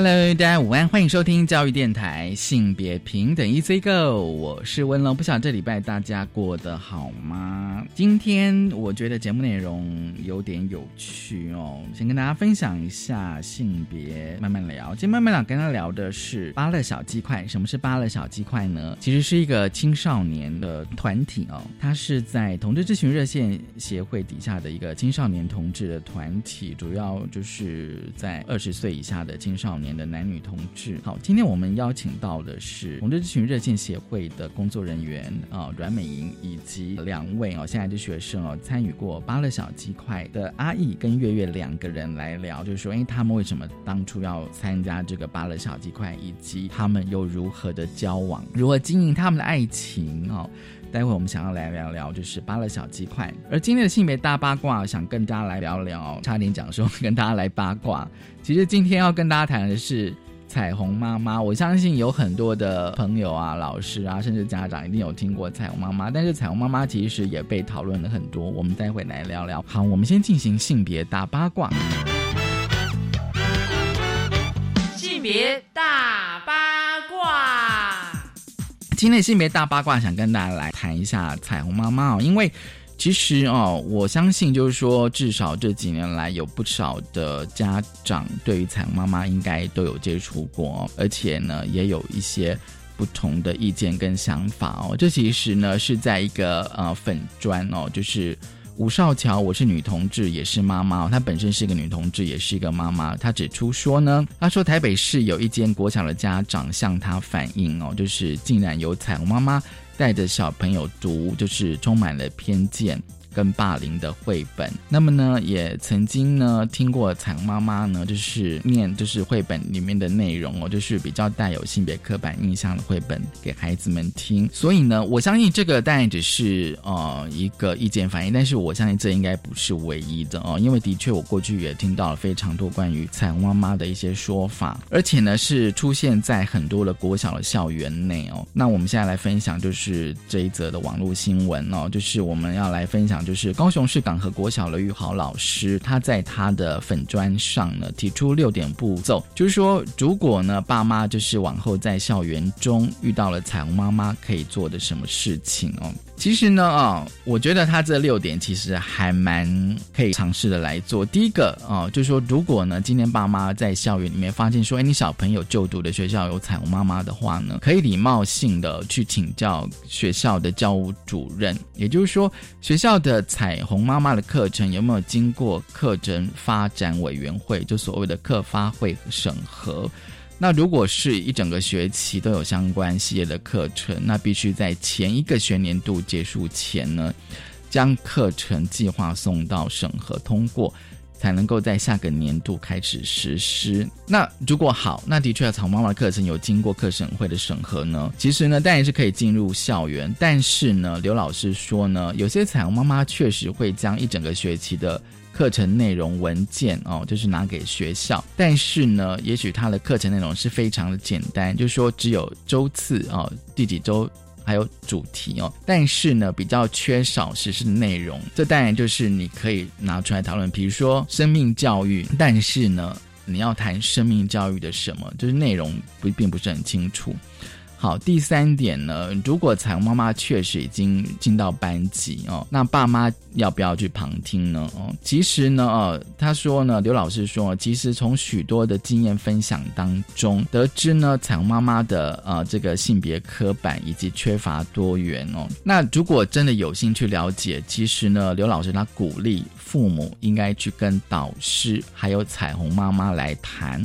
Hello，大家午安，欢迎收听教育电台性别平等 Easy Go，我是温龙。不晓得这礼拜大家过得好吗？今天我觉得节目内容有点有趣哦，先跟大家分享一下性别，慢慢聊。今天慢慢聊，跟他聊的是巴乐小鸡块。什么是巴乐小鸡块呢？其实是一个青少年的团体哦，它是在同志咨询热线协会底下的一个青少年同志的团体，主要就是在二十岁以下的青少年。的男女同志，好，今天我们邀请到的是同志咨询热线协会的工作人员啊，阮美莹以及两位哦，现在的学生哦，参与过巴乐小鸡块的阿义跟月月两个人来聊，就是说，哎，他们为什么当初要参加这个巴乐小鸡块，以及他们又如何的交往，如何经营他们的爱情哦。待会我们想要来聊聊，就是巴乐小鸡块。而今天的性别大八卦，想跟大家来聊聊，差点讲说跟大家来八卦。其实今天要跟大家谈的是彩虹妈妈。我相信有很多的朋友啊、老师啊，甚至家长一定有听过彩虹妈妈。但是彩虹妈妈其实也被讨论了很多。我们待会来聊聊。好，我们先进行性别大八卦。性别大八卦。今天性别大八卦，想跟大家来谈一下彩虹妈妈哦，因为其实哦，我相信就是说，至少这几年来，有不少的家长对于彩虹妈妈应该都有接触过，而且呢，也有一些不同的意见跟想法哦。这其实呢，是在一个呃粉砖哦，就是。吴少桥，我是女同志，也是妈妈。她本身是一个女同志，也是一个妈妈。她指出说呢，她说台北市有一间国小的家长向她反映哦，就是竟然有彩虹妈妈带着小朋友读，就是充满了偏见。跟霸凌的绘本，那么呢，也曾经呢听过彩虹妈妈呢，就是念就是绘本里面的内容哦，就是比较带有性别刻板印象的绘本给孩子们听。所以呢，我相信这个当然只是呃一个意见反应，但是我相信这应该不是唯一的哦，因为的确我过去也听到了非常多关于彩虹妈妈的一些说法，而且呢是出现在很多的国小的校园内哦。那我们现在来分享就是这一则的网络新闻哦，就是我们要来分享。就是高雄市港和国小的玉豪老师，他在他的粉砖上呢提出六点步骤，就是说，如果呢爸妈就是往后在校园中遇到了彩虹妈妈，可以做的什么事情哦。其实呢，啊，我觉得他这六点其实还蛮可以尝试的来做。第一个啊，就是说，如果呢，今天爸妈在校园里面发现说，哎，你小朋友就读的学校有彩虹妈妈的话呢，可以礼貌性的去请教学校的教务主任，也就是说，学校的彩虹妈妈的课程有没有经过课程发展委员会，就所谓的课发会审核。那如果是一整个学期都有相关系列的课程，那必须在前一个学年度结束前呢，将课程计划送到审核通过，才能够在下个年度开始实施。那如果好，那的确要草妈妈的课程有经过课审会的审核呢，其实呢当然是可以进入校园。但是呢，刘老师说呢，有些彩虹妈妈确实会将一整个学期的。课程内容文件哦，就是拿给学校，但是呢，也许他的课程内容是非常的简单，就是说只有周次哦，第几周还有主题哦，但是呢，比较缺少实施内容。这当然就是你可以拿出来讨论，比如说生命教育，但是呢，你要谈生命教育的什么，就是内容不并不是很清楚。好，第三点呢，如果彩虹妈妈确实已经进到班级哦，那爸妈要不要去旁听呢？哦，其实呢，哦，他说呢，刘老师说，其实从许多的经验分享当中得知呢，彩虹妈妈的呃这个性别刻板以及缺乏多元哦。那如果真的有兴趣了解，其实呢，刘老师他鼓励父母应该去跟导师还有彩虹妈妈来谈，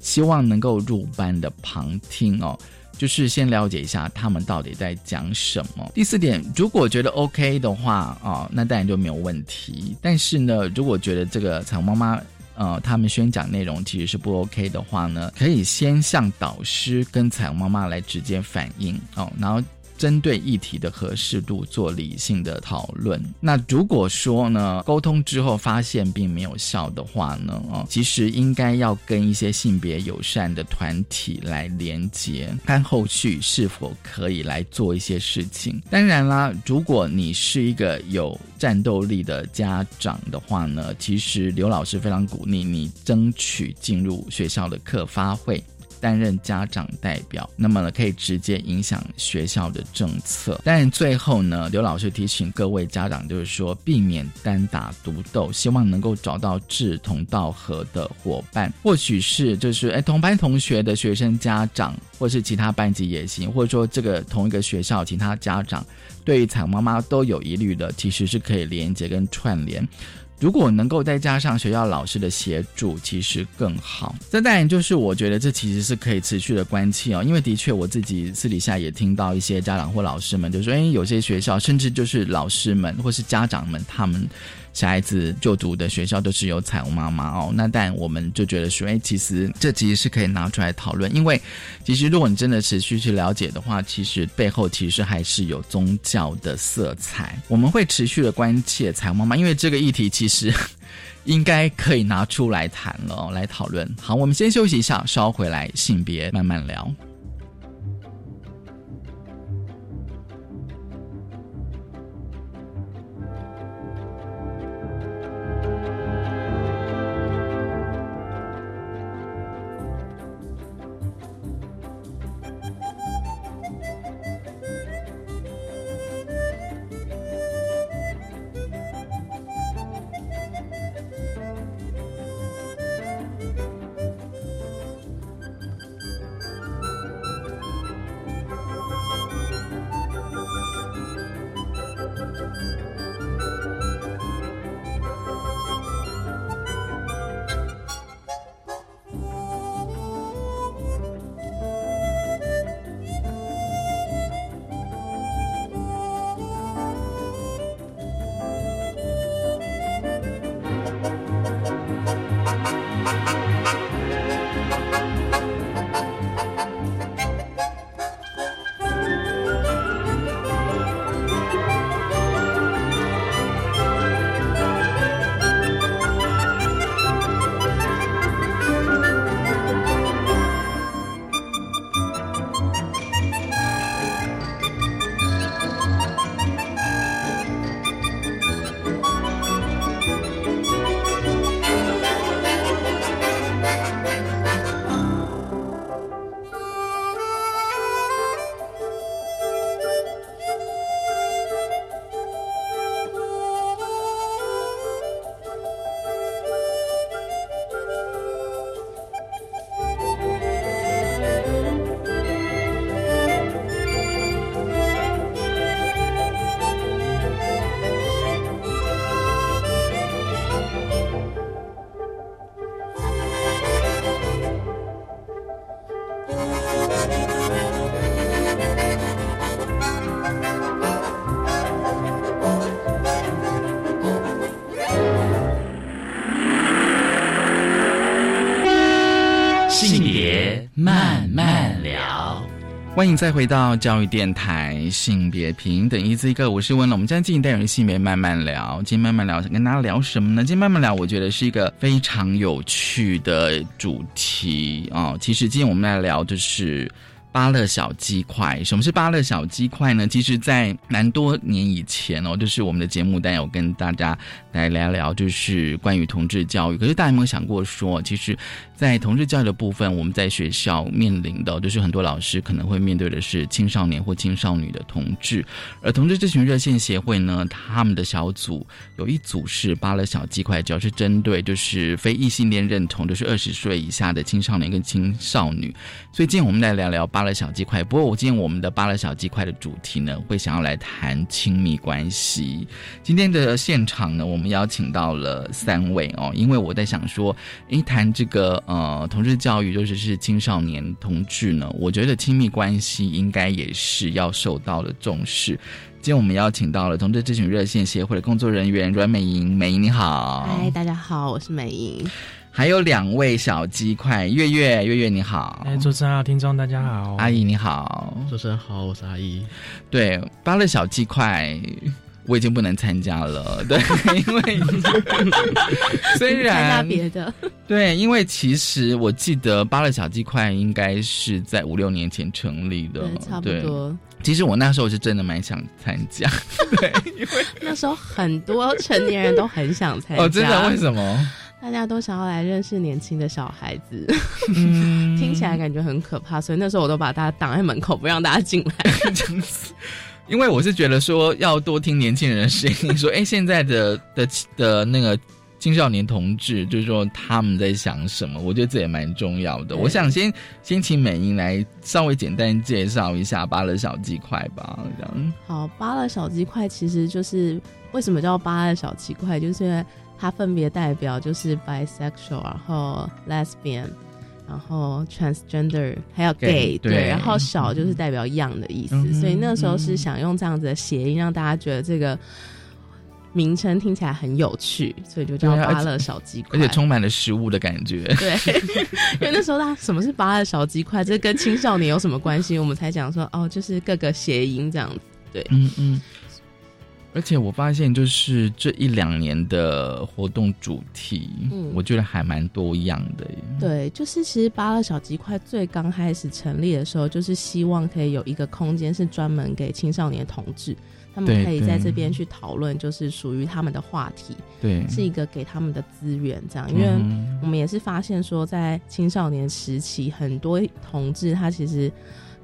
希望能够入班的旁听哦。就是先了解一下他们到底在讲什么。第四点，如果觉得 OK 的话啊，那当然就没有问题。但是呢，如果觉得这个彩虹妈妈呃他们宣讲内容其实是不 OK 的话呢，可以先向导师跟彩虹妈妈来直接反映哦，然后。针对议题的合适度做理性的讨论。那如果说呢，沟通之后发现并没有效的话呢，哦，其实应该要跟一些性别友善的团体来连接，看后续是否可以来做一些事情。当然啦，如果你是一个有战斗力的家长的话呢，其实刘老师非常鼓励你争取进入学校的课发会。担任家长代表，那么呢可以直接影响学校的政策。但最后呢，刘老师提醒各位家长，就是说避免单打独斗，希望能够找到志同道合的伙伴，或许是就是哎同班同学的学生家长，或是其他班级也行，或者说这个同一个学校其他家长对于彩虹妈妈都有疑虑的，其实是可以连接跟串联。如果能够再加上学校老师的协助，其实更好。这当然就是我觉得这其实是可以持续的关切哦，因为的确我自己私底下也听到一些家长或老师们就说，哎，有些学校甚至就是老师们或是家长们他们。小孩子就读的学校都是有彩虹妈妈哦，那但我们就觉得说，哎，其实这其实是可以拿出来讨论，因为其实如果你真的持续去了解的话，其实背后其实还是有宗教的色彩。我们会持续的关切彩虹妈妈，因为这个议题其实应该可以拿出来谈了，来讨论。好，我们先休息一下，稍回来性别慢慢聊。Thank you. 欢迎再回到教育电台，性别平等一字一个，我是温龙。我们今天进行单元性别慢慢聊，今天慢慢聊，想跟大家聊什么呢？今天慢慢聊，我觉得是一个非常有趣的主题哦。其实今天我们来聊的是。巴乐小鸡块，什么是巴乐小鸡块呢？其实，在蛮多年以前哦，就是我们的节目单有跟大家来聊聊，就是关于同志教育。可是大家有没有想过说，其实，在同志教育的部分，我们在学校面临的，就是很多老师可能会面对的是青少年或青少年的同志。而同志咨询热线协会呢，他们的小组有一组是巴乐小鸡块，主要是针对就是非异性恋认同，就是二十岁以下的青少年跟青少女。所以今天我们来聊聊巴。小鸡块，不过我今天我们的巴勒小鸡块的主题呢，会想要来谈亲密关系。今天的现场呢，我们邀请到了三位哦，因为我在想说，一谈这个呃同志教育，尤其是青少年同志呢，我觉得亲密关系应该也是要受到了重视。今天我们邀请到了同志咨询热线协会的工作人员阮美莹，美莹你好，嗨，大家好，我是美莹。还有两位小鸡块，月月月月你好，哎，主持人好，听众大家好，阿姨你好，主持人好，我是阿姨。对，芭乐小鸡块。我已经不能参加了，对，因为虽然参加别的，对，因为其实我记得芭乐小鸡块应该是在五六年前成立的，对，差不多。其实我那时候是真的蛮想参加，对，因为那时候很多成年人都很想参加，哦，真的？为什么？大家都想要来认识年轻的小孩子，听起来感觉很可怕，所以那时候我都把大家挡在门口，不让大家进来。因为我是觉得说要多听年轻人的声音，说 哎，现在的的的那个青少年同志，就是说他们在想什么，我觉得这也蛮重要的。我想先先请美英来稍微简单介绍一下芭乐小鸡块吧，这样。好，芭乐小鸡块其实就是为什么叫芭乐小鸡块，就是因为它分别代表就是 bisexual，然后 lesbian。然后 transgender 还有 gay 对，然后少就是代表 young 的意思，所以那时候是想用这样子的谐音，让大家觉得这个名称听起来很有趣，所以就叫巴勒小鸡块，而且充满了食物的感觉。对，因为那时候他什么是巴勒小鸡块，这跟青少年有什么关系？我们才讲说哦，就是各个谐音这样子。对，嗯嗯。而且我发现，就是这一两年的活动主题，嗯，我觉得还蛮多样的。对，就是其实巴乐小鸡块最刚开始成立的时候，就是希望可以有一个空间是专门给青少年同志，他们可以在这边去讨论，就是属于他们的话题。对，是一个给他们的资源，这样。因为我们也是发现说，在青少年时期，很多同志他其实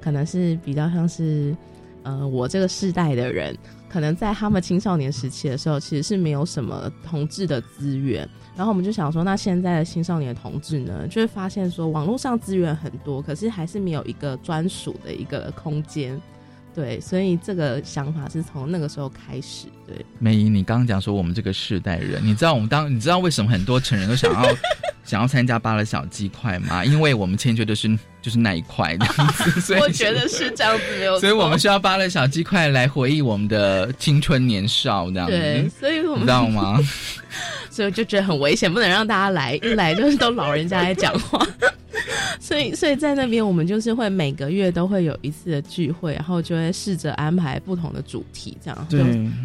可能是比较像是，呃，我这个世代的人。可能在他们青少年时期的时候，其实是没有什么同志的资源。然后我们就想说，那现在的青少年同志呢，就会发现说，网络上资源很多，可是还是没有一个专属的一个空间。对，所以这个想法是从那个时候开始。对，美姨，你刚刚讲说我们这个世代人，你知道我们当你知道为什么很多成人都想要 想要参加巴勒小鸡块吗？因为我们欠缺的是就是那一块的所以我觉得是这样子没有。所以我们需要巴勒小鸡块来回忆我们的青春年少，这样子。对，所以我们知道吗？所以就觉得很危险，不能让大家来，一来就是都老人家在讲话。所以，所以在那边，我们就是会每个月都会有一次的聚会，然后就会试着安排不同的主题，这样，就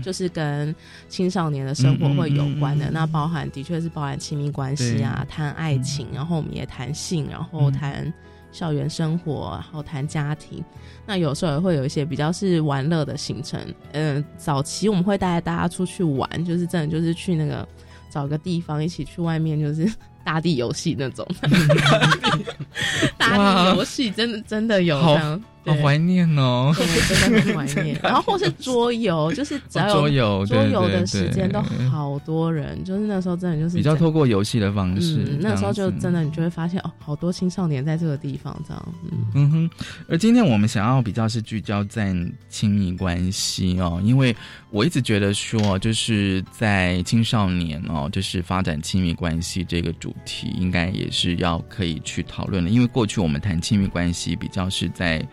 就是跟青少年的生活会有关的。那包含的确是包含亲密关系啊，谈爱情，然后我们也谈性，然后谈校园生活，然后谈家庭。那有时候也会有一些比较是玩乐的行程。嗯，早期我们会带大家出去玩，就是真的就是去那个找个地方一起去外面，就是。大地游戏那种，大地游戏真的真的有这样。好怀念哦，真的很怀念。然后或是桌游，就是只要有桌游，桌游的时间都好多人，就是那时候真的就是比较透过游戏的方式。那时候就真的你就会发现哦，好多青少年在这个地方这样。嗯哼。而今天我们想要比较是聚焦在亲密关系哦，因为我一直觉得说，就是在青少年哦，就是发展亲密关系这个主题，应该也是要可以去讨论的。因为过去我们谈亲密关系比较是在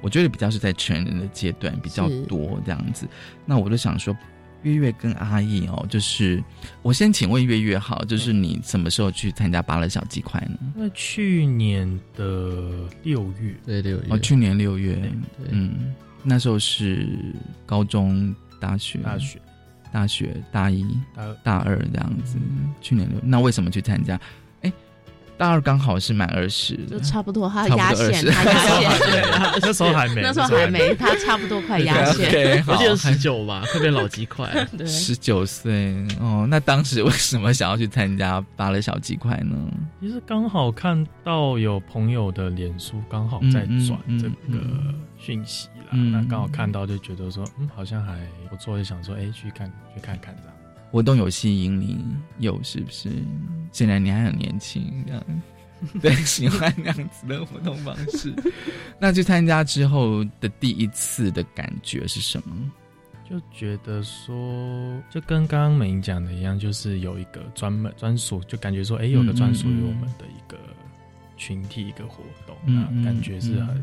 我觉得比较是在成人的阶段比较多这样子，那我就想说，月月跟阿义哦，就是我先请问月月好，就是你什么时候去参加巴乐小鸡块呢？那去年的六月，对六月，哦，去年六月，嗯，那时候是高中、大学、大学、大学大一、大二、这样子。去年六，那为什么去参加？大二刚好是满二十，就差不多，他压线，他压线，那时候还没，那时候还没，他差不多快压线，我记得十九吧，特别老鸡块，十九岁哦。那当时为什么想要去参加芭蕾小鸡块呢？其实刚好看到有朋友的脸书刚好在转这个讯息啦，那刚好看到就觉得说，嗯，好像还不错，就想说，哎，去看去看看这样。活动有吸引你，有是不是？显然你还很年轻，这样对，喜欢那样子的活动方式。那去参加之后的第一次的感觉是什么？就觉得说，就跟刚刚美英讲的一样，就是有一个专门专属，就感觉说，哎，有个专属于我们的一个群体一个活动，那感觉是很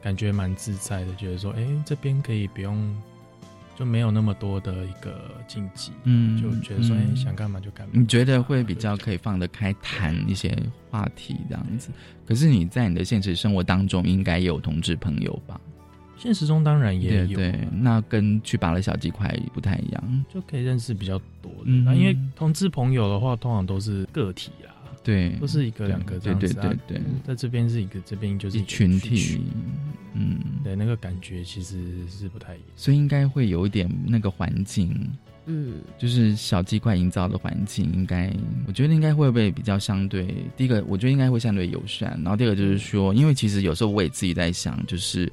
感觉蛮自在的，觉得说，哎，这边可以不用。就没有那么多的一个禁忌，嗯就觉得说，哎、嗯想干嘛就干嘛。你觉得会比较可以放得开谈一些话题这样子？可是你在你的现实生活当中，应该也有同志朋友吧？现实中当然也有，对对，那跟去拔了小鸡块不太一样。就可以认识比较多的。嗯那因为同志朋友的话，通常都是个体啦，对，都是一个两个这样子、啊。对对对对在这边是一个，这边就是一个群体，嗯，对，那个感觉其实是不太一样。所以应该会有一点那个环境，嗯，就是小鸡块营造的环境，应该我觉得应该会不会比较相对？第一个，我觉得应该会相对友善，然后第二个就是说，因为其实有时候我也自己在想，就是。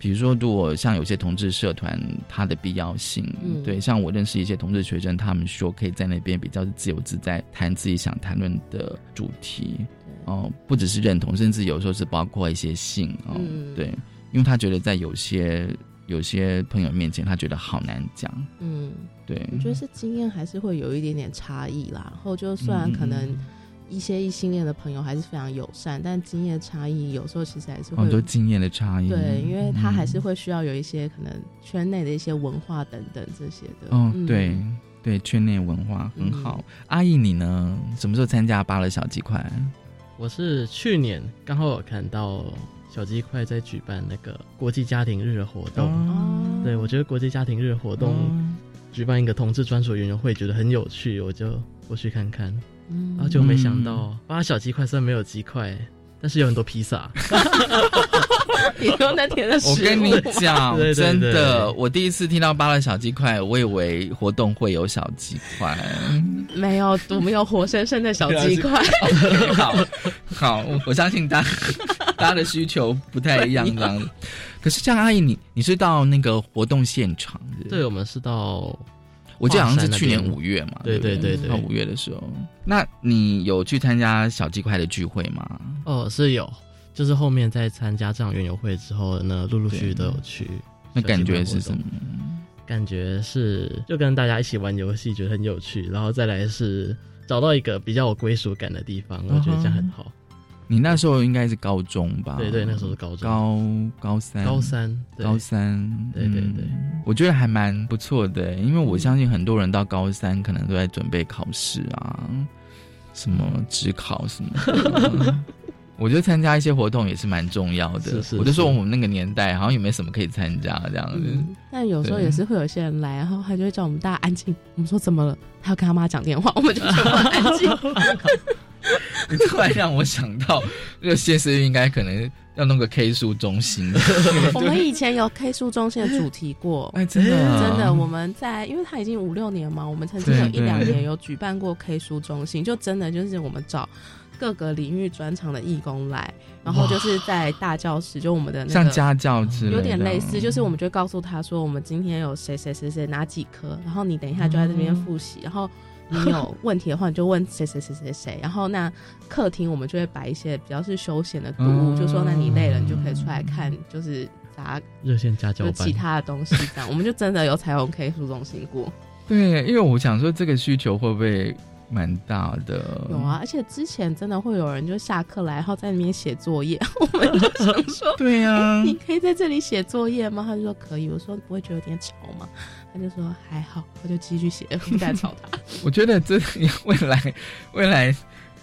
比如说，如果像有些同志社团，它的必要性，嗯。对，像我认识一些同志学生，他们说可以在那边比较自由自在谈自己想谈论的主题，哦，不只是认同，甚至有时候是包括一些性哦，嗯。对，因为他觉得在有些有些朋友面前，他觉得好难讲，嗯，对，我觉得是经验还是会有一点点差异啦。然后就虽然可能一些异性恋的朋友还是非常友善，但经验差异有时候其实还是会很多经验的差异，对，因为他还是嗯会需要有一些可能圈内的一些文化等等这些的。哦，嗯对对，圈内文化很好。阿姨你呢？什么时候参加芭乐小鸡块？我是去年刚好有看到小鸡块在举办那个国际家庭日的活动，哦，对我觉得国际家庭日活动、嗯举办一个同志专属园游会，觉得很有趣，我就过去看看，嗯然后就没想到八小鸡块虽然没有鸡块，但是有很多披萨，你说那天的食物我跟你讲，对对对真的，我第一次听到芭乐小鸡块，我以为活动会有小鸡块。没有，我们有活生生的小鸡块。好好，我相信大家大家的需求不太一样，这样子。可是这样，阿姨，你你是到那个活动现场是是对，我们是到我记得好像是去年边五月嘛，对对对对五月的时候。那你有去参加小鸡块的聚会吗？哦是有，就是后面在参加这场园游会之后呢，陆陆续续都有去。那感觉是什么？感觉是就跟大家一起玩游戏，觉得很有趣，然后再来是找到一个比较有归属感的地方，我觉得这样很好。你那时候应该是高中吧？对对，那时候是高中，高高三，高三，对高三，对对对嗯我觉得还蛮不错的，因为我相信很多人到高三可能都在准备考试啊，什么职考什么的。我觉得参加一些活动也是蛮重要的。是是我就说我们那个年代好像也没什么可以参加这样子。嗯，但有时候也是会有些人来，然后他就会叫我们大家安静。我们说怎么了？他要跟他妈讲电话，我们就全部安静。你突然让我想到，这个谢思应该可能要弄个 K 书中心。我们以前有 K 书中心的主题过。哎，真的啊真的，我们在，因为他已经五六年嘛，我们曾经有一两年有举办过 K 书中心，就真的就是我们找各个领域专长的义工来，然后就是在大教室，就我们的那个像家教之类，有点类似，就是我们就告诉他说，我们今天有谁谁谁谁哪几科，然后你等一下就在这边复习，然后你有问题的话，你就问谁谁谁谁谁，然后那客厅我们就会摆一些比较是休闲的读物，嗯就说那你累了，你就可以出来看，就是杂热线家教班其，他的东西这样，我们就真的有彩虹 K 书中心过，对，因为我想说这个需求会不会蛮大的？有啊，，而且之前真的会有人就下课来，然后在那边写作业，我们就想说。对呀、你可以在这里写作业吗？他就说可以。我说不会觉得有点吵吗？他就说还好，我就继续写，不敢吵他。我觉得这未来未来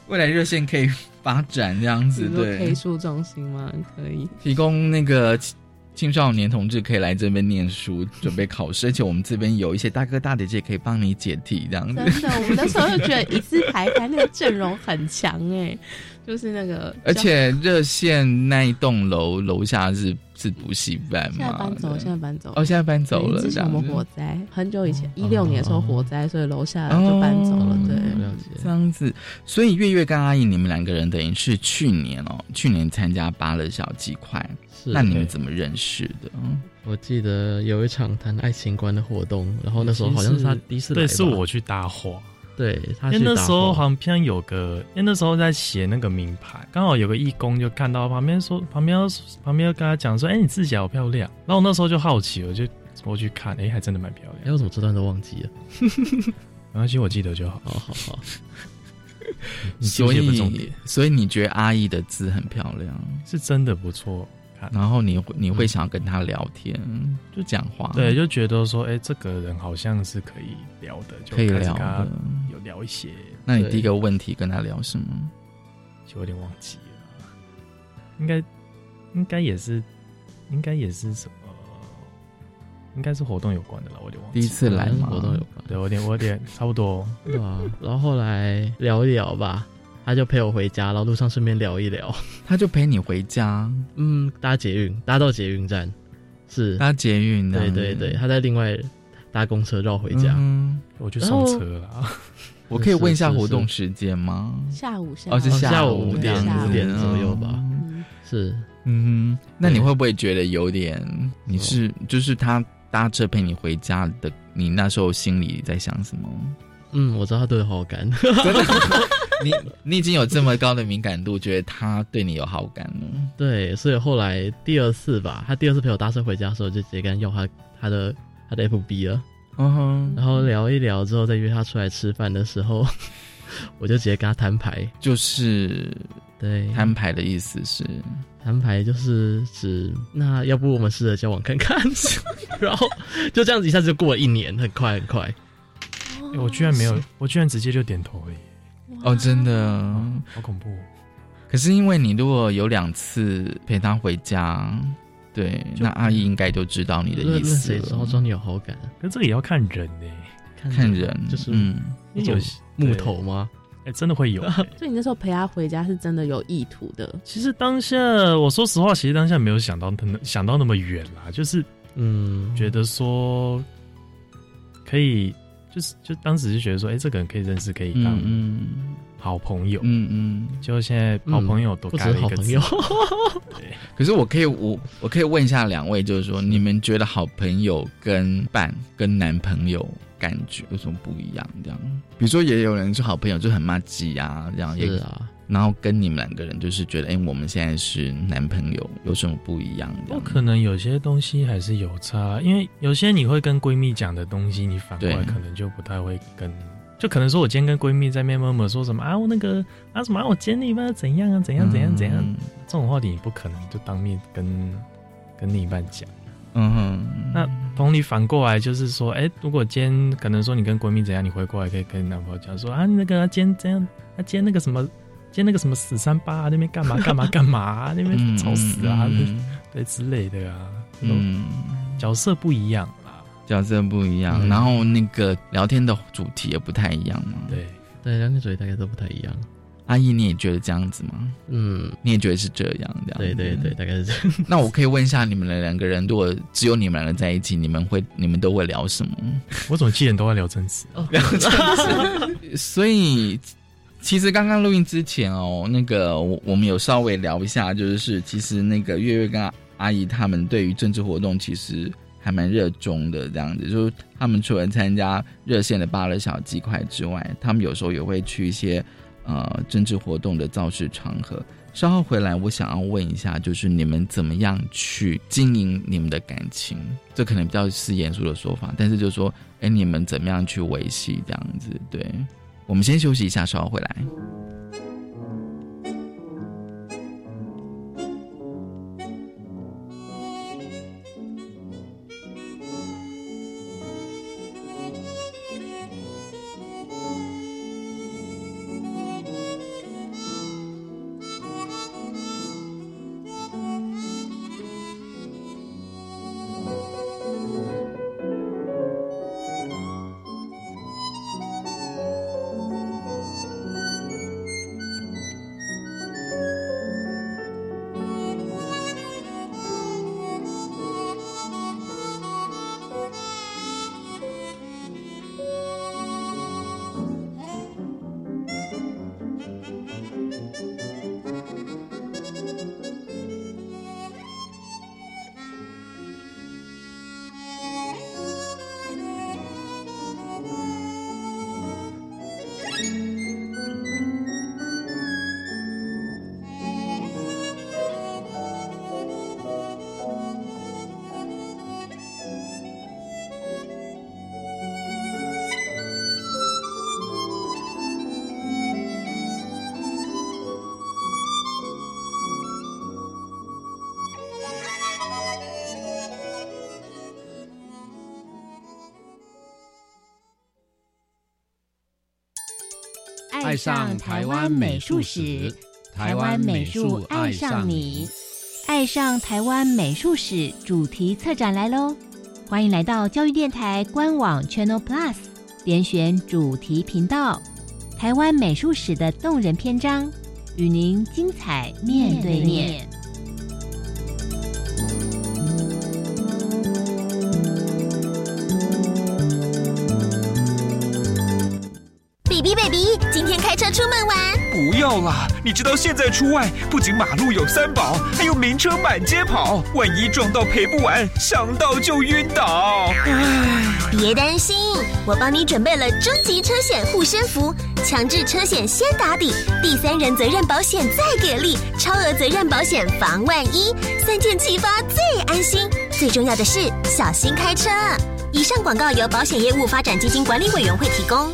未来热线可以发展这样子，你说可以对，书中心吗？可以。提供那个青青少年同志可以来这边念书，准备考试，而且我们这边有一些大哥大姐姐可以帮你解题，这样子。真的，我们那时候就觉得一字排开，那个阵容很强哎、就是那个，而且热线那一栋楼楼下是是补习班嘛现在？搬走，对现在搬走。哦，现在搬走了，对之前我们火灾很久以前，一六年的时候火灾，所以楼下就搬走了。哦对，了解。这样子，所以月月跟阿姨你们两个人等于是去年哦，去年参加芭乐小鸡块，是那你们怎么认识的？我记得有一场谈爱情观的活动，然后那时候好像是他第一次来对，是我去搭话，对他因为那时候话好像有个，因为那时候在写那个名牌，刚好有个义工就看到旁边说，旁边旁边跟他讲说，哎、你字写好漂亮。然后我那时候就好奇，我就过去看，哎、还真的蛮漂哎，亮。我怎么这段都忘记了？没关系，我记得就好。好好好，你所以，所以你觉得阿姨的字很漂亮？是真的不错看。然后你会你会想要跟他聊天，就讲话，对，就觉得说，哎，这个人好像是可以聊的，就可以聊的，有聊一些。那你第一个问题跟他聊什么？就有点忘记了，应该应该也是，应该也是什么？应该是活动有关的了，我有点忘记。第一次来活动有关，对我有点我有点差不多，对吧？然后后来聊一聊吧，他就陪我回家，然后路上顺便聊一聊。他就陪你回家，嗯，搭捷运，搭到捷运站，是搭捷运，对对对，他在另外搭公车绕回家，我去上车了。我可以问一下活动时间吗？下午下哦是下午五点五点左右吧，是，嗯，那你会不会觉得有点？你是就是他。搭车陪你回家的，你那时候心里在想什么？嗯，我知道他对我好感。真的，你你已经有这么高的敏感度，觉得他对你有好感了。对，所以后来第二次吧，他第二次陪我搭车回家的时候，就直接跟他要他他的他的 FB 了。嗯哼，然后聊一聊之后，再约他出来吃饭的时候，我就直接跟他摊牌，就是对摊牌的意思是。摊牌就是指那要不我们试着交往看看，然后就这样子一下子就过了一年，很快很快。我居然没有，我居然直接就点头而已。哦，真的，好恐怖。可是因为你如果有两次陪他回家，对，那阿姨应该就知道你的意思了。知道你有好感？可这个也要看人呢，看人就是嗯，有木头吗？哎，真的会有。所以你那时候陪他回家是真的有意图的。其实当下，我说实话，其实当下没有想到他想到那么远啦，就是嗯，觉得说可以，就是就当时就觉得说，哎，这个人可以认识，可以当好朋友。嗯嗯。就现在好朋友都改了一个字。对。可是我可以，我我可以问一下两位，就是说，你们觉得好朋友跟伴跟男朋友？感觉有什么不一样？这样，比如说也有人是好朋友，就很骂鸡啊，这样是啊。然后跟你们两个人就是觉得，哎，我们现在是男朋友，有什么不一样？不可能有些东西还是有差，因为有些你会跟闺蜜讲的东西，你反过来可能就不太会跟，就可能说我今天跟闺蜜在面默默说什么啊，我那个啊什么啊，我今天一般怎样啊，怎样怎样怎样，这种话题你不可能就当面跟跟另一半讲。嗯哼，那同理反过来就是说，哎，如果今天可能说你跟闺蜜怎样，你回过来可以跟男朋友讲说啊，那个今天怎样，啊，今天那个什么，今天那个什么死三八那边干嘛干嘛干嘛，那边吵死啊，对之类的啊，嗯，角色不一样啦，角色不一样，然后那个聊天的主题也不太一样嘛，对，对，聊天主题大概都不太一样。阿姨，你也觉得这样子吗？嗯，你也觉得是这样，这样对对对，大概是这样。那我可以问一下，你们的两个人，如果只有你们两个在一起，你们会你们都会聊什么？我怎么记得都在聊真实？聊真实。所以，其实刚刚录音之前哦，那个我我们有稍微聊一下，就是其实那个月月跟阿姨他们对于政治活动其实还蛮热衷的，这样子。就是他们除了参加热线的八乐小鸡块之外，他们有时候也会去一些。呃，政治活动的造势场合，稍后回来，我想要问一下，就是你们怎么样去经营你们的感情？这可能比较是严肃的说法，但是就是说，哎，你们怎么样去维系这样子？对，我们先休息一下，稍后回来。上台湾美术史，台湾美术爱上你，爱上台湾美术史主题策展来喽！欢迎来到教育电台官网 Channel Plus，点选主题频道，台湾美术史的动人篇章，与您精彩面对面。你知道现在出外不仅马路有三宝，还有名车满街跑，万一撞到赔不完，想到就晕倒。唉，别担心，我帮你准备了终极车险护身符，强制车险先打底，第三人责任保险再给力，超额责任保险防万一，三件齐发最安心。最重要的是小心开车。以上广告由保险业务发展基金管理委员会提供。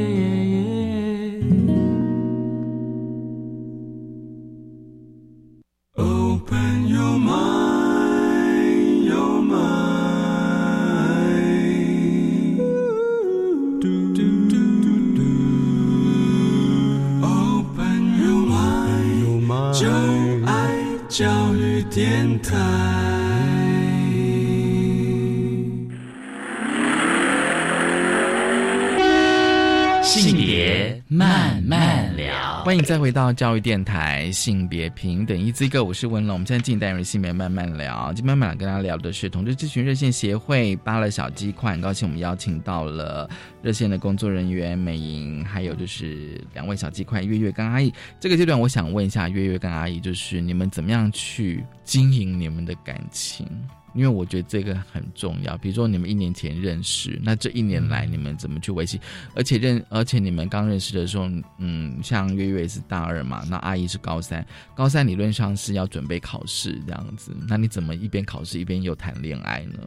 电台，性别慢，欢迎再回到教育电台，性别平等一字一个，我是文龙。我们现在进单元性别慢慢聊，今天慢慢跟大家聊的是同志咨询热线协会扒了小鸡块，很高兴我们邀请到了热线的工作人员美莹，还有就是两位小鸡块月月跟阿姨。这个阶段，我想问一下月月跟阿姨，就是你们怎么样去？经营你们的感情，因为我觉得这个很重要。比如说，你们一年前认识，那这一年来你们怎么去维系？而且认，而且你们刚认识的时候，嗯，像月月是大二嘛，那阿姨是高三，高三理论上是要准备考试这样子。那你怎么一边考试一边又谈恋爱呢？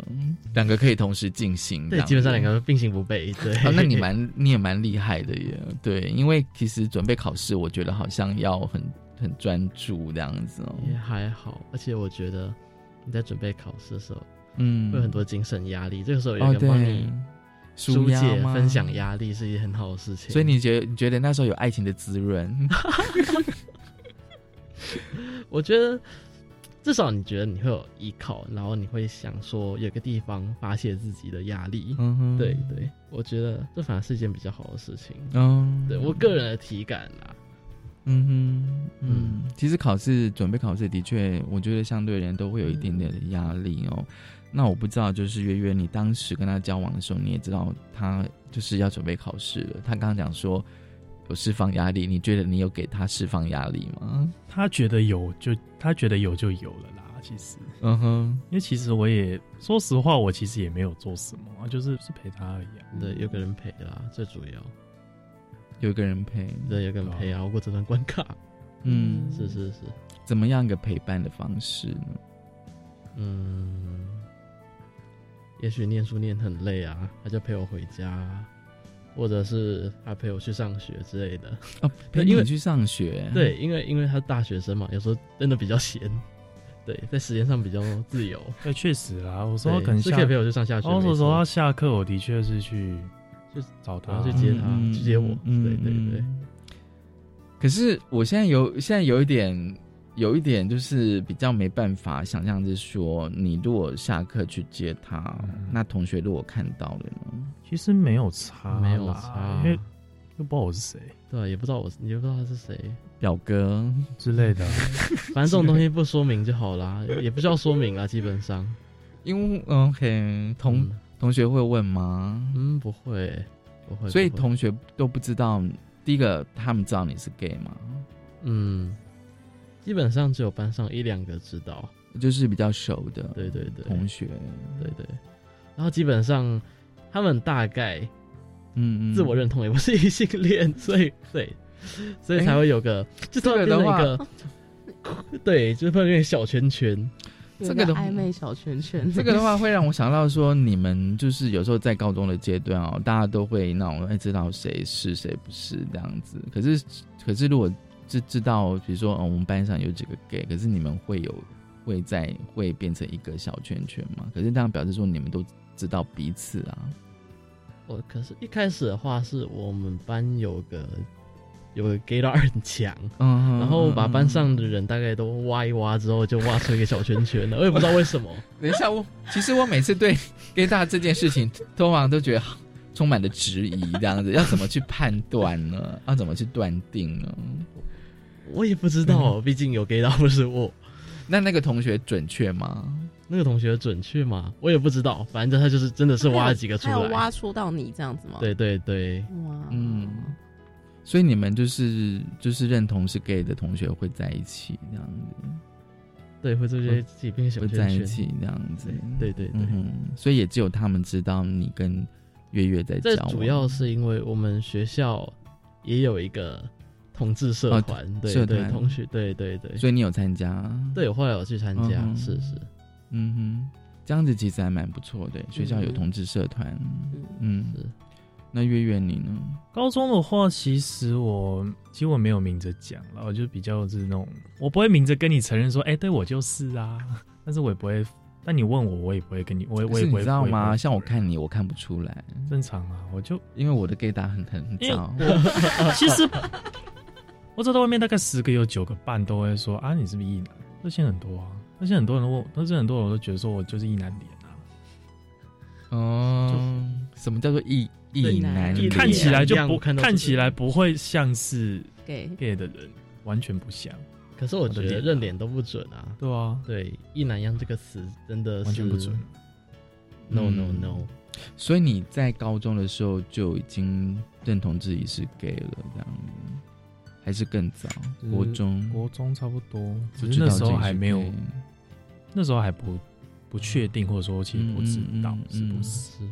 两个可以同时进行，对，基本上两个并行不悖。对，那你蛮你也蛮厉害的耶。对，因为其实准备考试，我觉得好像要很。很专注这样子哦，也还好，而且我觉得你在准备考试的时候，嗯，会有很多精神压力，这个时候有人帮你疏解、分享压力是一件很好的事情。所以你觉得你觉得那时候有爱情的滋润？我觉得至少你觉得你会有依靠，然后你会想说有个地方发泄自己的压力。嗯，对对，我觉得这反而是一件比较好的事情。嗯，对我个人的体感啊。嗯哼，嗯，其实考试准备考试的确，我觉得相对人都会有一点点的压力哦。那我不知道，就是月月，你当时跟他交往的时候，你也知道他就是要准备考试了。他刚刚讲说有释放压力，你觉得你有给他释放压力吗？他觉得有，就他觉得有就有了啦。其实，嗯哼，因为其实我也说实话，我其实也没有做什么，就是是陪他而已。对，有个人陪啦，最主要。有个人陪，对，有个人陪熬过这段关卡。嗯，是是是，怎么样一个陪伴的方式呢？嗯，也许念书念很累啊，他就陪我回家，或者是他陪我去上学之类的。哦，陪你去上学？对，因为因为他是大学生嘛，有时候真的比较闲，对，在时间上比较自由。对，确实啦，我说可能是可以陪我去上下学。我说他下课，我的确是去。就找他去接他，去接我。对对对。可是我现在有现在有一点，有一点就是比较没办法想象，是说你如果下课去接他，那同学如果看到了呢？其实没有差，没有差，因为又不知道我是谁，对，也不知道我，你又不知道他是谁，表哥之类的。反正这种东西不说明就好啦，也不需要说明啦，基本上。因为嗯很同同学会问吗？嗯，不会，不会。所以同学都不知道，第一个他们知道你是 gay 吗？嗯，基本上只有班上一两个知道，就是比较熟的，对对对，同学，对对。然后基本上他们大概，嗯嗯，自我认同也不是异性恋，所以对，所以才会有个，就这个的话，对，就是变成小圈圈。这个的暧昧小圈圈，这个的话会让我想到说，你们就是有时候在高中的阶段哦，大家都会那种会知道谁是谁不是这样子。可是，可是如果知知道，比如说，哦，我们班上有几个 gay，可是你们会有会在会变成一个小圈圈吗？可是这样表示说你们都知道彼此啊。我可是一开始的话，是我们班有个。有个 gay 到很强，嗯，然后把班上的人大概都挖一挖之后，就挖出一个小圈圈了。我也不知道为什么。等一下，我其实我每次对 gay 大这件事情，通常都觉得充满了质疑，这样子要怎么去判断呢？要怎么去断定呢？我也不知道，毕竟有 gay 到不是我。那那个同学准确吗？那个同学准确吗？我也不知道。反正他就是真的是挖了几个出来，挖出到你这样子吗？对对对，哇，嗯。所以你们就是就是认同是 gay 的同学会在一起这样子，对，会做些自己变小会在一起这样子，对对对，所以也只有他们知道你跟月月在交往。主要是因为我们学校也有一个同志社团，对对，同学，对对对，所以你有参加？对，后来有去参加，是是，嗯哼，这样子其实还蛮不错的，学校有同志社团，嗯。是。那月月你呢？高中的话，其实我其实我没有明着讲了，我就比较是那种，我不会明着跟你承认说，哎，对我就是啊，但是我也不会，但你问我，我也不会跟你，我我也不会知道吗？像我看你，我看不出来，正常啊，我就因为我的 gay 打很很早，其实我走到外面大概十个有九个半都会说啊，你是不是异男？那些很多啊，那些很多人问，那些很多人都觉得说我就是异男脸啊，哦，什么叫做异？异男看起来就不看起来不会像是 gay gay 的人，完全不像。可是我觉得认脸都不准啊。对啊，对“一男样”这个词真的完全不准。No no no！所以你在高中的时候就已经认同自己是 gay 了，这样还是更早？国中国中差不多，那时候还没有，那时候还不不确定，或者说其实不知道是不是。嗯，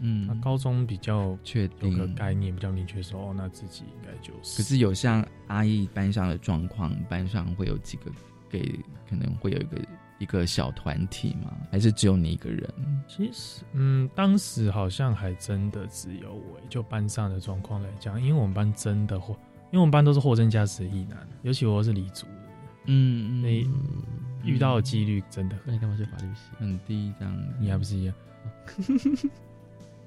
那高中比较确定个概念比较明确，说哦，那自己应该就是。可是有像阿义班上的状况，班上会有几个给，可能会有一个一个小团体吗？还是只有你一个人？其实，嗯，当时好像还真的只有我。就班上的状况来讲，因为我们班真的货，因为我们班都是货真价实的异男，尤其我是理族的，嗯，那遇到的几率真的，那你干嘛去法律系？很低，这样你还不是一样？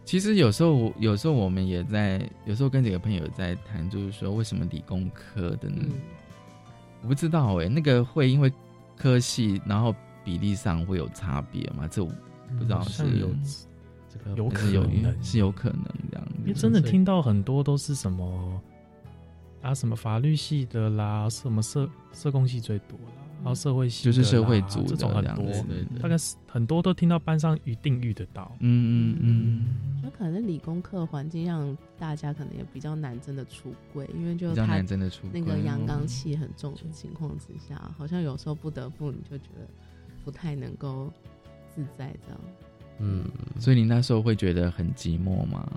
其实有时候，有时候我们也在，有时候跟几个朋友在谈，就是说为什么理工科的呢？我不知道哎，那个会因为科系，然后比例上会有差别吗？这我不知道是有这个有可能，是有可能这样。因为真的听到很多都是什么啊，什么法律系的啦，什么社社工系最多了。然后社会系就是社会组这种很多，大概是很多都听到班上一定遇得到。嗯嗯嗯，那可能理工科环境让大家可能也比较难真的出柜，因为就他那个阳刚气很重的情况之下，好像有时候不得不你就觉得不太能够自在这样。嗯，所以你那时候会觉得很寂寞吗？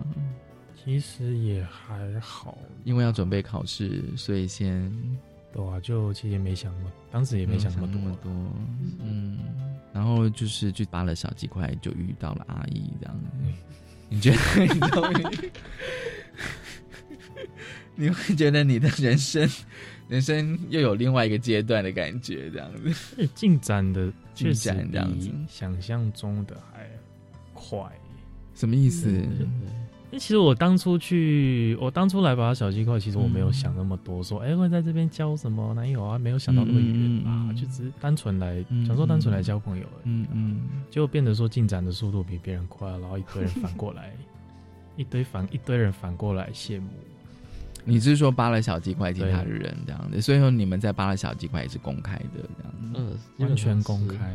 其实也还好，因为要准备考试，所以先。对啊，就其实也没想那么，当时也没想那么多，嗯，然后就是去扒了小鸡块，就遇到了阿姨这样。你觉得？你会觉得你的人生，人生又有另外一个阶段的感觉，这样子 进展的进展比想象中的还快，什么意思？其实我当初去，我当初来把小鸡块，其实我没有想那么多，说哎会在这边交什么男友啊，没有想到那么远啊，就只是单纯来想说单纯来交朋友，嗯嗯，结果变得说进展的速度比别人快，然后一堆人反过来，一堆反一堆人反过来羡慕。你是说扒了小鸡块其他的人这样子，所以说你们在扒了小鸡块也是公开的这样，嗯，完全公开。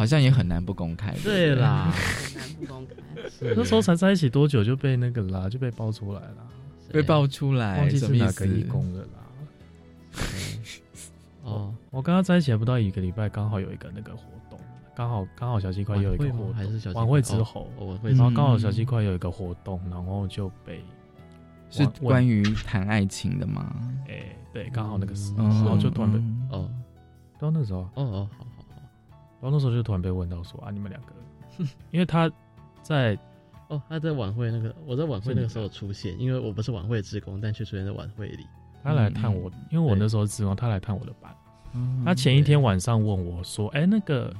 好像也很难不公开。对啦，难不公开。那时候才在一起多久就被那个啦，就被爆出来了，被爆出来，忘记是哪个义工了啦。哦，我跟他在一起还不到一个礼拜，刚好有一个那个活动，刚好刚好小鸡块有一个活动，还是小晚会之后，晚会然后刚好小鸡块有一个活动，然后就被是关于谈爱情的吗？哎，对，刚好那个时候，然后就突然被哦，到那时候，哦哦，好，然后那时候就突然被问到说啊，你们两个，因为他在哦，他在晚会那个，我在晚会那个时候出现，因为我不是晚会职工，但却出现在晚会里。他来探我，因为我那时候职工，他来探我的班。他前一天晚上问我说：“哎，那个，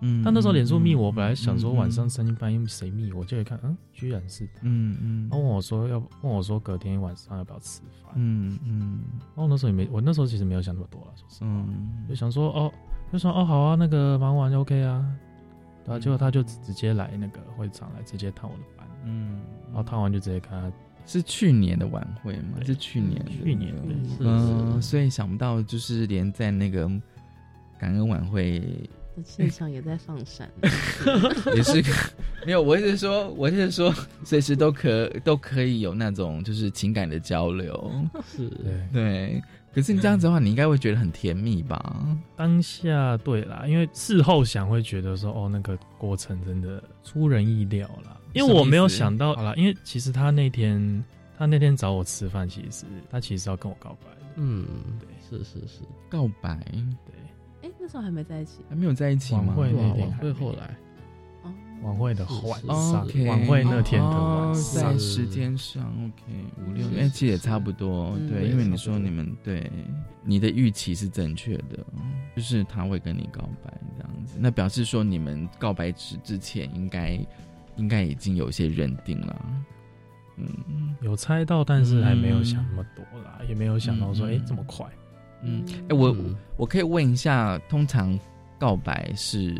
嗯，他那时候脸书密我，本来想说晚上三更半夜谁密我，就一看，嗯，居然是他，嗯嗯。他问我说要问我说隔天晚上要不要吃饭？嗯嗯。然后那时候也没，我那时候其实没有想那么多了，说实话，就想说哦，就说哦好啊，那个忙完就 OK 啊。然后结果他就直接来那个会场来直接探我的班，嗯，然后探完就直接看他。是去年的晚会吗？是去年，去年，嗯，所以想不到，就是连在那个感恩晚会 现场也在放闪，也是没有。我是说，我是说，随时都可都可以有那种就是情感的交流，是对对。可是你这样子的话，你应该会觉得很甜蜜吧？当下对啦，因为事后想会觉得说，哦，那个过程真的出人意料啦。因为我没有想到，好啦，因为其实他那天他那天找我吃饭，其实他其实要跟我告白的。嗯，对，是是是，告白。对，哎，那时候还没在一起，还没有在一起吗？晚会那天，会后来。晚会的晚上，晚会那天的晚上，在时间上，OK，五六，哎，其实也差不多，对，因为你说你们对你的预期是正确的，就是他会跟你告白这样子，那表示说你们告白之之前应该应该已经有一些认定了，嗯，有猜到，但是还没有想那么多啦，也没有想到说，哎，这么快，嗯，哎，我我可以问一下，通常告白是？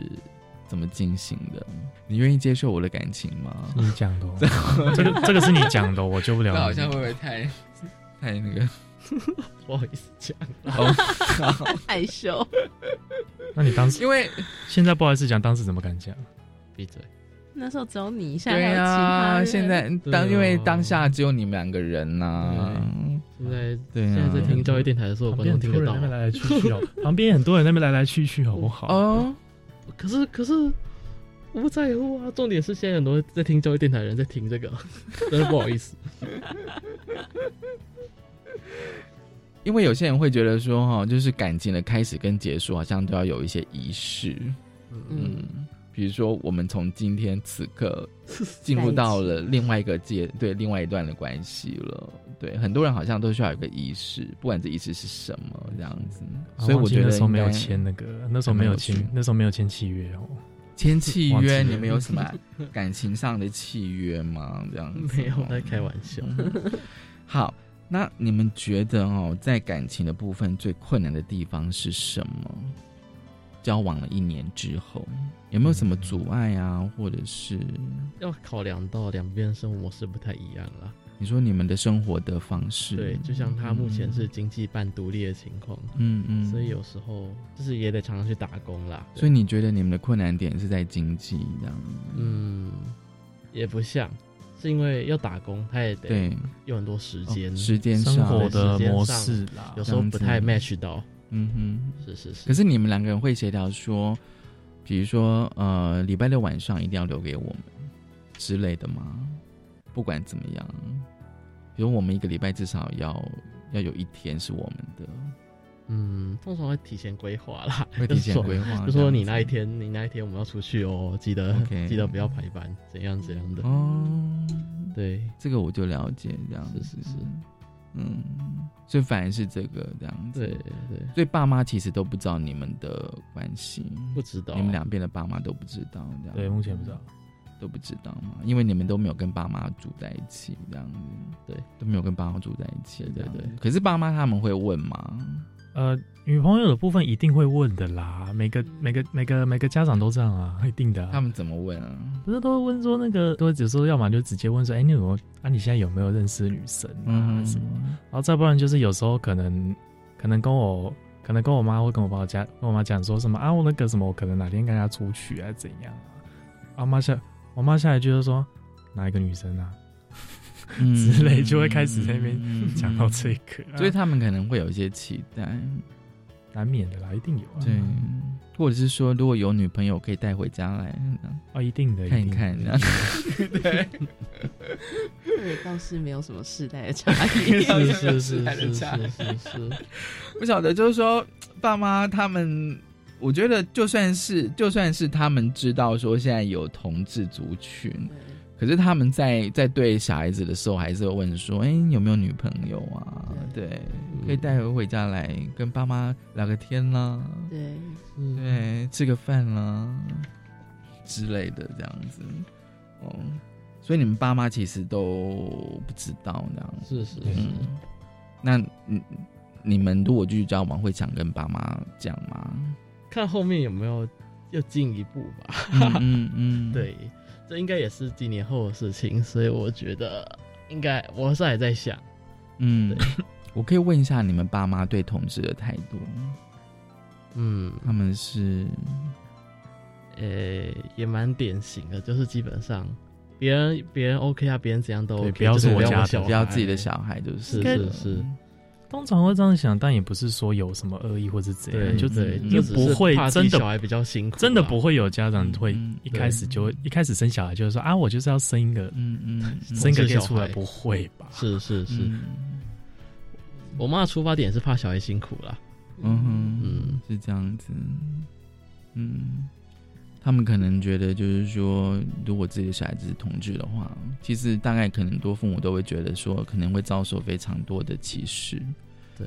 怎么进行的？你愿意接受我的感情吗？你讲的，这个这个是你讲的，我救不了。好像会不会太太那个？不好意思讲，害羞。那你当时因为现在不好意思讲，当时怎么敢讲？闭嘴。那时候只有你，现在啊，现在当因为当下只有你们两个人呐。现在对，现在在听教育电台的时候，旁边听得到，那边来来去去哦，旁边很多人那边来来去去，好不好？哦。可是可是我不在乎啊！重点是现在很多在听教育电台的人在听这个，真的不好意思。因为有些人会觉得说，哈，就是感情的开始跟结束，好像都要有一些仪式。嗯，比如说我们从今天此刻进入到了另外一个阶，对，另外一段的关系了。对，很多人好像都需要有个仪式，不管这仪式是什么这样子。所以我觉得那时候没有签那个，那时候没有签，那时候没有签契约哦。签契 约，你们有什么 感情上的契约吗？这样子没有在开玩笑。好，那你们觉得哦，在感情的部分最困难的地方是什么？交往了一年之后，有没有什么阻碍啊？或者是要考量到两边生活模式不太一样了？你说你们的生活的方式，对，就像他目前是经济半独立的情况，嗯嗯，所以有时候就是也得常常去打工啦。所以你觉得你们的困难点是在经济这样？嗯，也不像，是因为要打工，他也得有很多时间，时间生活的模式啦，有时候不太 match 到。嗯哼，是是是。可是你们两个人会协调说，比如说呃，礼拜六晚上一定要留给我们之类的吗？不管怎么样。比如我们一个礼拜至少要要有一天是我们的，嗯，通常会提前规划啦，会提前规划，就说你那一天，你那一天我们要出去哦，记得记得不要排班，怎样怎样的。哦。对，这个我就了解，这样是。是是，嗯，所以反而是这个这样子，对对，所以爸妈其实都不知道你们的关系，不知道，你们两边的爸妈都不知道，这样。对，目前不知道。都不知道嘛，因为你们都没有跟爸妈住在一起，这样子，对，都没有跟爸妈住在一起，对对。可是爸妈他们会问吗？呃，女朋友的部分一定会问的啦，每个每个每个每个家长都这样啊，一定的。他们怎么问啊？不是都会问说那个，都会只说，要么就直接问说，哎，你有啊？你现在有没有认识女生啊？什么？然后再不然就是有时候可能可能跟我。可可能跟我妈会跟我爸讲，跟我妈讲说什么啊，我那个什么，我可能哪天跟他出去啊，怎样？我妈下，我妈下来就是说哪一个女生啊，之类，就会开始在那边讲到这个，所以他们可能会有一些期待，难免的啦，一定有。对，或者是说，如果有女朋友可以带回家来，啊，一定的，看一看，对。这倒是没有什么世代的差异，是是是是是是，不晓得，就是说，爸妈他们，我觉得就算是就算是他们知道说现在有同志族群，可是他们在在对小孩子的时候，还是会问说，哎，有没有女朋友啊？对，可以带回回家来跟爸妈聊个天啦，对，对，吃个饭啦之类的，这样子，哦。所以你们爸妈其实都不知道这样，是是是。那你你们如果继续交往，会想跟爸妈讲吗？看后面有没有又进一步吧。嗯嗯，对，这应该也是几年后的事情，所以我觉得应该我是还在想。嗯，我可以问一下你们爸妈对同志的态度？嗯，他们是，呃，也蛮典型的，就是基本上。别人别人 OK 啊，别人怎样都 OK，不要是我家的，不要自己的小孩，就是是是。通常会这样想，但也不是说有什么恶意或者怎样，就对，就不会真的小孩比较辛苦，真的不会有家长会一开始就一开始生小孩就是说啊，我就是要生一个，嗯嗯，生一个小孩，不会吧？是是是。我妈的出发点是怕小孩辛苦啦。嗯嗯，是这样子，嗯。他们可能觉得，就是说，如果自己的小孩子是同志的话，其实大概可能多父母都会觉得说，可能会遭受非常多的歧视。对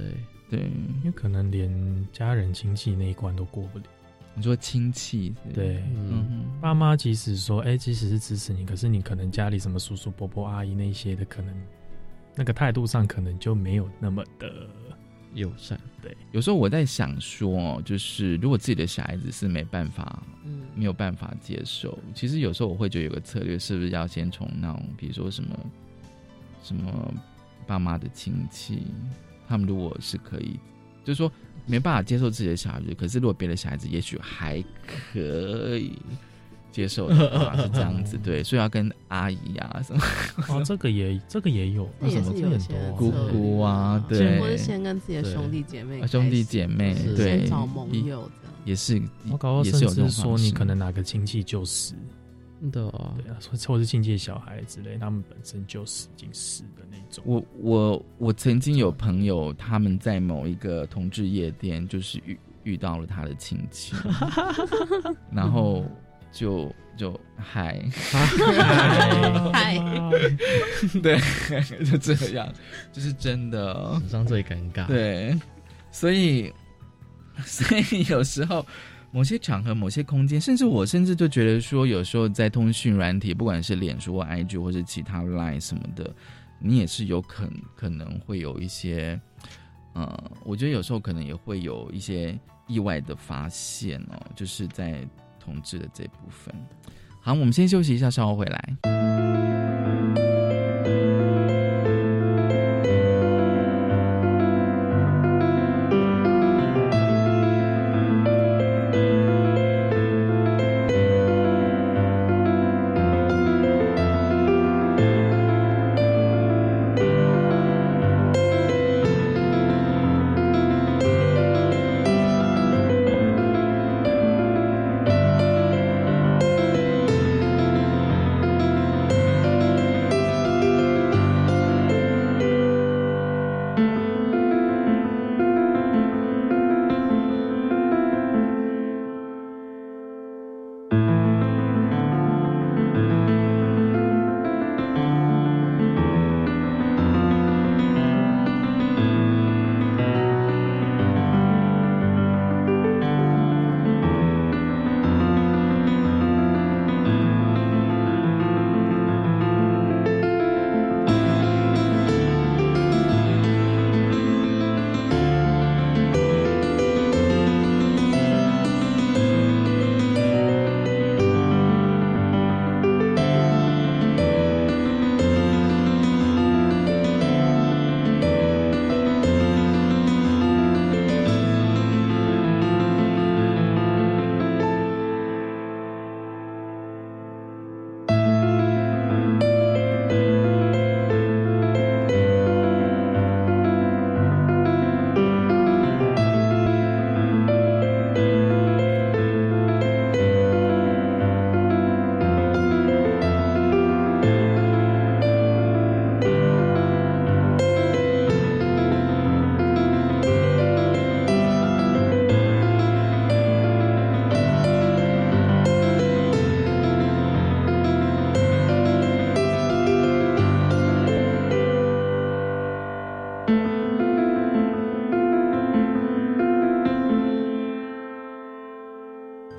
对，因为可能连家人亲戚那一关都过不了。你说亲戚，对，嗯，爸妈即使说，哎，即使是支持你，可是你可能家里什么叔叔伯伯阿姨那些的，可能那个态度上可能就没有那么的。友善对，有时候我在想说，就是如果自己的小孩子是没办法，嗯，没有办法接受，其实有时候我会觉得有个策略，是不是要先从那种，比如说什么什么爸妈的亲戚，他们如果是可以，就是说没办法接受自己的小孩子，可是如果别的小孩子也许还可以。接受的 是这样子，对，所以要跟阿姨啊什么。哦，这个也这个也有，也是有些姑姑啊，对，或者先跟自己的兄弟姐妹，兄弟姐妹，对，找盟友这样，也是，我搞到甚至说你可能哪个亲戚就是，对啊，对啊，或者是亲戚小孩之类，他们本身就是已经死的那种。我我我曾经有朋友，他们在某一个同志夜店，就是遇遇到了他的亲戚，然后。就就嗨嗨，对，就这样，就是真的，史上最尴尬。对，所以所以有时候某些场合、某些空间，甚至我甚至就觉得说，有时候在通讯软体，不管是脸书、或 IG 或者其他 Line 什么的，你也是有可可能会有一些，呃，我觉得有时候可能也会有一些意外的发现哦，就是在。同志的这部分，好，我们先休息一下，稍后回来。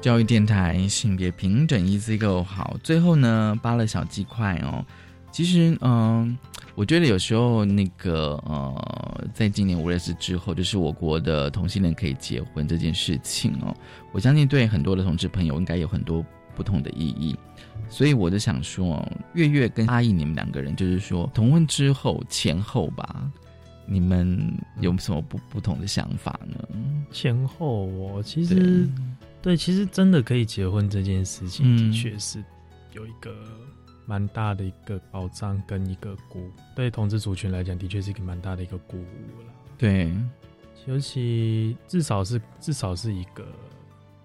教育电台性别平等，Easy Go 好。最后呢，扒了小鸡块哦。其实，嗯，我觉得有时候那个呃，在今年五月四之后，就是我国的同性恋可以结婚这件事情哦，我相信对很多的同志朋友应该有很多不同的意义。所以我就想说，月月跟阿义你们两个人，就是说同婚之后前后吧，你们有什么不不同的想法呢？前后，我其实对，其实真的可以结婚这件事情，的确是有一个。蛮大的一个保障跟一个鼓，对同志族群来讲，的确是一个蛮大的一个鼓舞了。对，尤其至少是至少是一个，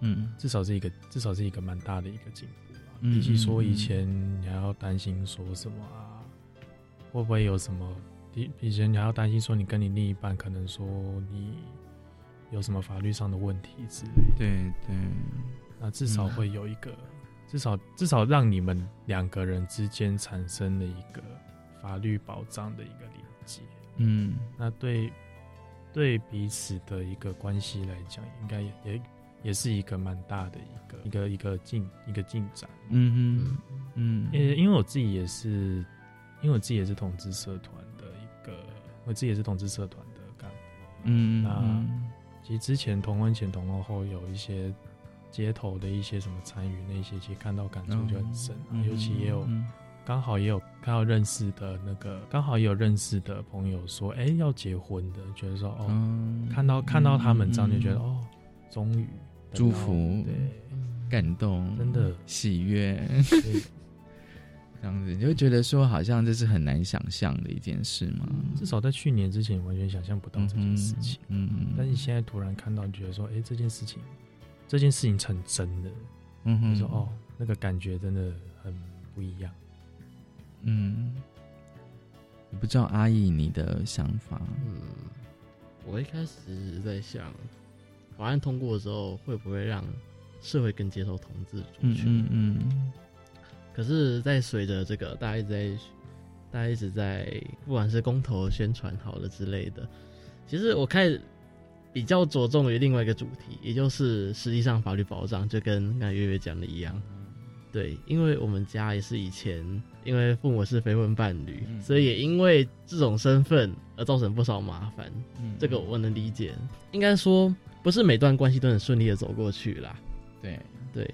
嗯，至少是一个至少是一个蛮大的一个进步了。比起说以前你还要担心说什么啊，会不会有什么？以以前你还要担心说你跟你另一半可能说你有什么法律上的问题之类。对对，那至少会有一个。至少至少让你们两个人之间产生了一个法律保障的一个连接，嗯，那对对彼此的一个关系来讲，应该也也也是一个蛮大的一个一个一个进一个进展，嗯嗯嗯，因因为我自己也是，因为我自己也是统治社团的一个，我自己也是统治社团的干部，嗯，那其实之前同婚前同婚后有一些。街头的一些什么参与那些，其实看到感触就很深啊。尤其也有刚好也有看到认识的那个，刚好也有认识的朋友说，哎，要结婚的，觉得说哦，看到看到他们这样就觉得哦，终于祝福，对，感动，真的喜悦，这样子你会觉得说，好像这是很难想象的一件事嘛？至少在去年之前完全想象不到这件事情，嗯嗯，但是现在突然看到，觉得说，哎，这件事情。这件事情成真的，嗯哼，说哦，那个感觉真的很不一样，嗯，不知道阿义你的想法，嗯，我一开始在想，法案通过的时候会不会让社会更接受同志族群？嗯嗯，可是，在随着这个大家一直在，大家一直在，不管是公投宣传好了之类的，其实我开始。比较着重于另外一个主题，也就是实际上法律保障，就跟刚才月月讲的一样。对，因为我们家也是以前因为父母是非婚伴侣，所以也因为这种身份而造成不少麻烦。这个我能理解。应该说，不是每段关系都很顺利的走过去啦。对对，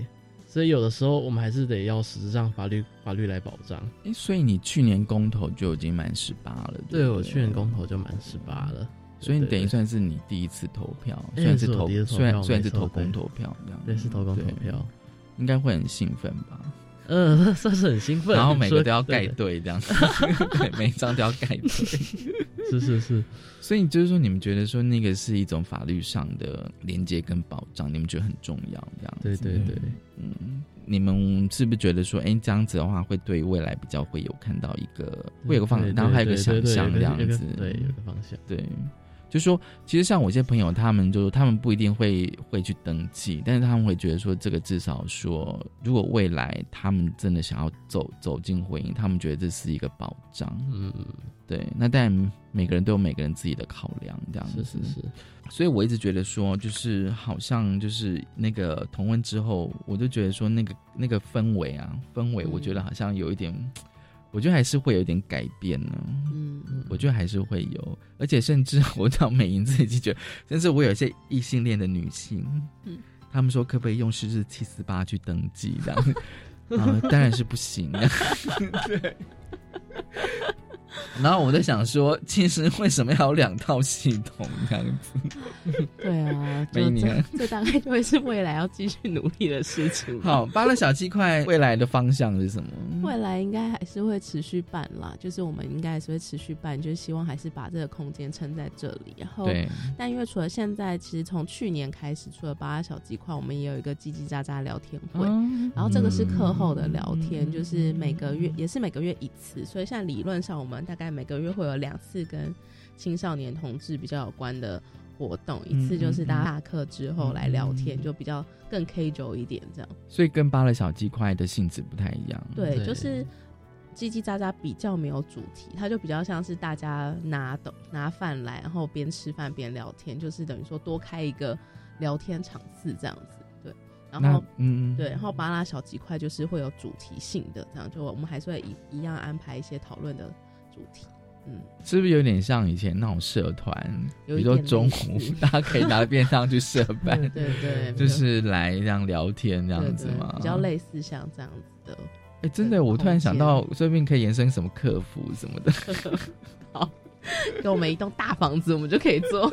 所以有的时候我们还是得要实质上法律法律来保障。哎，所以你去年公投就已经满十八了？对，我去年公投就满十八了。所以你等于算是你第一次投票，虽然是投，虽然虽然是投公投票这样，对，是投公投票，应该会很兴奋吧？嗯，算是很兴奋。然后每个都要盖对这样，对，每一张都要盖对。是是是，所以就是说，你们觉得说那个是一种法律上的连接跟保障，你们觉得很重要这样？对对对，嗯，你们是不是觉得说，哎，这样子的话会对未来比较会有看到一个会有个方向，然后还有个想象这样子，对，有个方向，对。就说，其实像我一些朋友，他们就他们不一定会会去登记，但是他们会觉得说，这个至少说，如果未来他们真的想要走走进婚姻，他们觉得这是一个保障。嗯，对。那但每个人都有每个人自己的考量，这样子是是。所以我一直觉得说，就是好像就是那个同婚之后，我就觉得说，那个那个氛围啊，氛围，我觉得好像有一点。我觉得还是会有点改变呢。嗯，我觉得还是会有，而且甚至 我到美莹自己觉得，甚至我有一些异性恋的女性，嗯，他们说可不可以用十日七四八去登记这样？啊，当然是不行。对。然后我在想说，其实为什么要有两套系统这样子？对啊，每年这大概就会是未来要继续努力的事情。好，扒了小鸡块，未来的方向是什么？未来应该还是会持续办啦，就是我们应该还是会持续办，就是希望还是把这个空间撑在这里。然后，但因为除了现在，其实从去年开始，除了扒了小鸡块，我们也有一个叽叽喳喳聊天会。然后这个是课后的聊天，就是每个月也是每个月一次，所以现在理论上我们大概。每个月会有两次跟青少年同志比较有关的活动，一次就是大家下课之后来聊天，就比较更 K 轴一点这样。所以跟扒了小鸡块的性质不太一样。对，就是叽叽喳喳，比较没有主题，它就比较像是大家拿的拿饭来，然后边吃饭边聊天，就是等于说多开一个聊天场次这样子。对。然后嗯，对，然后巴拉小鸡块就是会有主题性的，这样就我们还是会一一样安排一些讨论的主题。嗯，是不是有点像以前那种社团？比如说中午 大家可以拿便当去社办，对对，就是来这样聊天这样子嘛，比较类似像这样子的。哎，真的，我突然想到，说不定可以延伸什么客服什么的。好。给我们一栋大房子，我们就可以做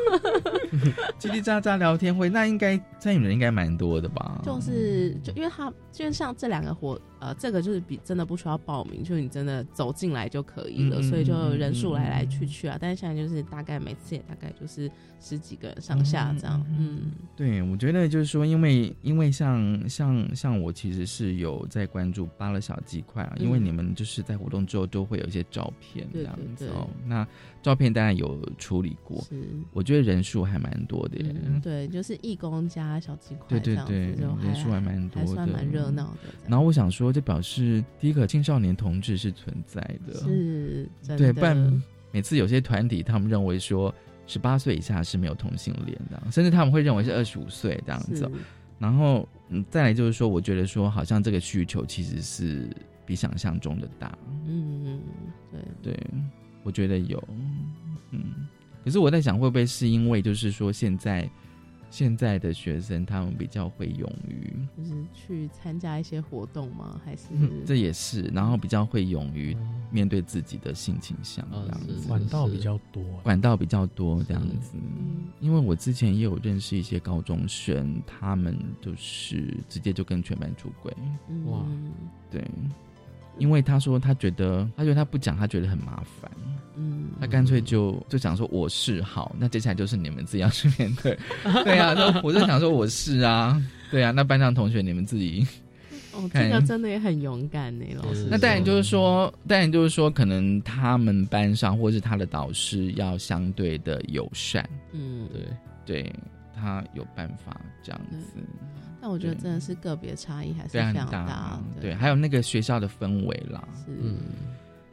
叽叽喳喳聊天会。那应该参与人应该蛮多的吧？就是，就因为他，就像这两个活，呃，这个就是比真的不需要报名，就是你真的走进来就可以了，所以就人数来来去去啊。但是现在就是大概每次也大概就是十几个上下这样。嗯，对，我觉得就是说，因为因为像像像我其实是有在关注扒了小鸡块啊，因为你们就是在活动之后都会有一些照片这样子哦，那。照片当然有处理过，是我觉得人数还蛮多的。对，就是义工加小鸡块，对对对，人数还蛮多的，还算蛮热闹的。然后我想说，这表示第一个青少年同志是存在的，是，对。不然每次有些团体他们认为说十八岁以下是没有同性恋的，甚至他们会认为是二十五岁这样子。然后嗯，再来就是说，我觉得说好像这个需求其实是比想象中的大。嗯对。我觉得有，嗯，可是我在想，会不会是因为就是说，现在现在的学生他们比较会勇于，就是去参加一些活动吗？还是？这也是，然后比较会勇于面对自己的性倾向，这样子。管道比较多，管道比较多这样子。因为我之前也有认识一些高中生，他们就是直接就跟全班出轨，哇，对。因为他说他觉得，他觉得他不讲，他觉得很麻烦。嗯，他干脆就就讲说我是好，那接下来就是你们自己要去面对。对啊，我就想说我是啊，对啊，那班上同学你们自己。哦，这个真的也很勇敢呢，老师。那当然就是说，当然就是说，可能他们班上或是他的导师要相对的友善。嗯，对对，他有办法这样子。但我觉得真的是个别差异还是非常大，对，还有那个学校的氛围啦。嗯，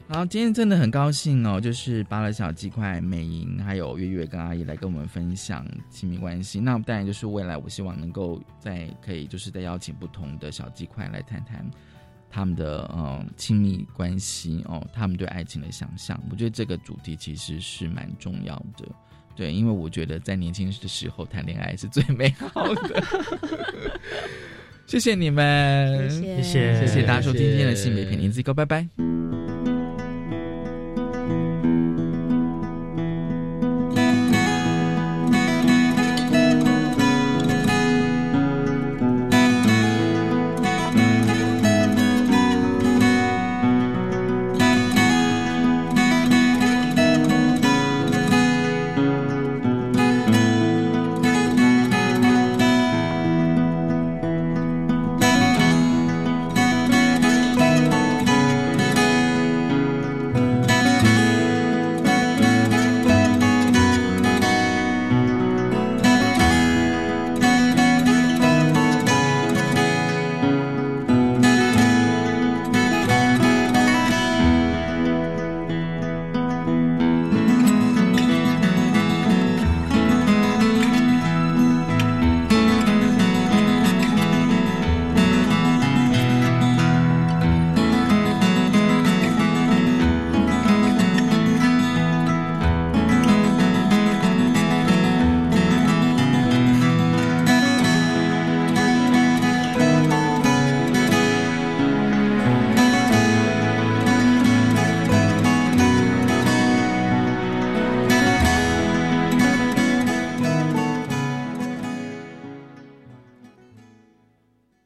好，今天真的很高兴哦，就是巴了小鸡块、美莹还有月月跟阿姨来跟我们分享亲密关系。那当然就是未来，我希望能够再可以就是再邀请不同的小鸡块来谈谈他们的嗯亲密关系哦，他们对爱情的想象。我觉得这个主题其实是蛮重要的。对，因为我觉得在年轻的时候谈恋爱是最美好的。谢谢你们，谢谢谢谢大家收听今天的性别片，林子哥，拜拜。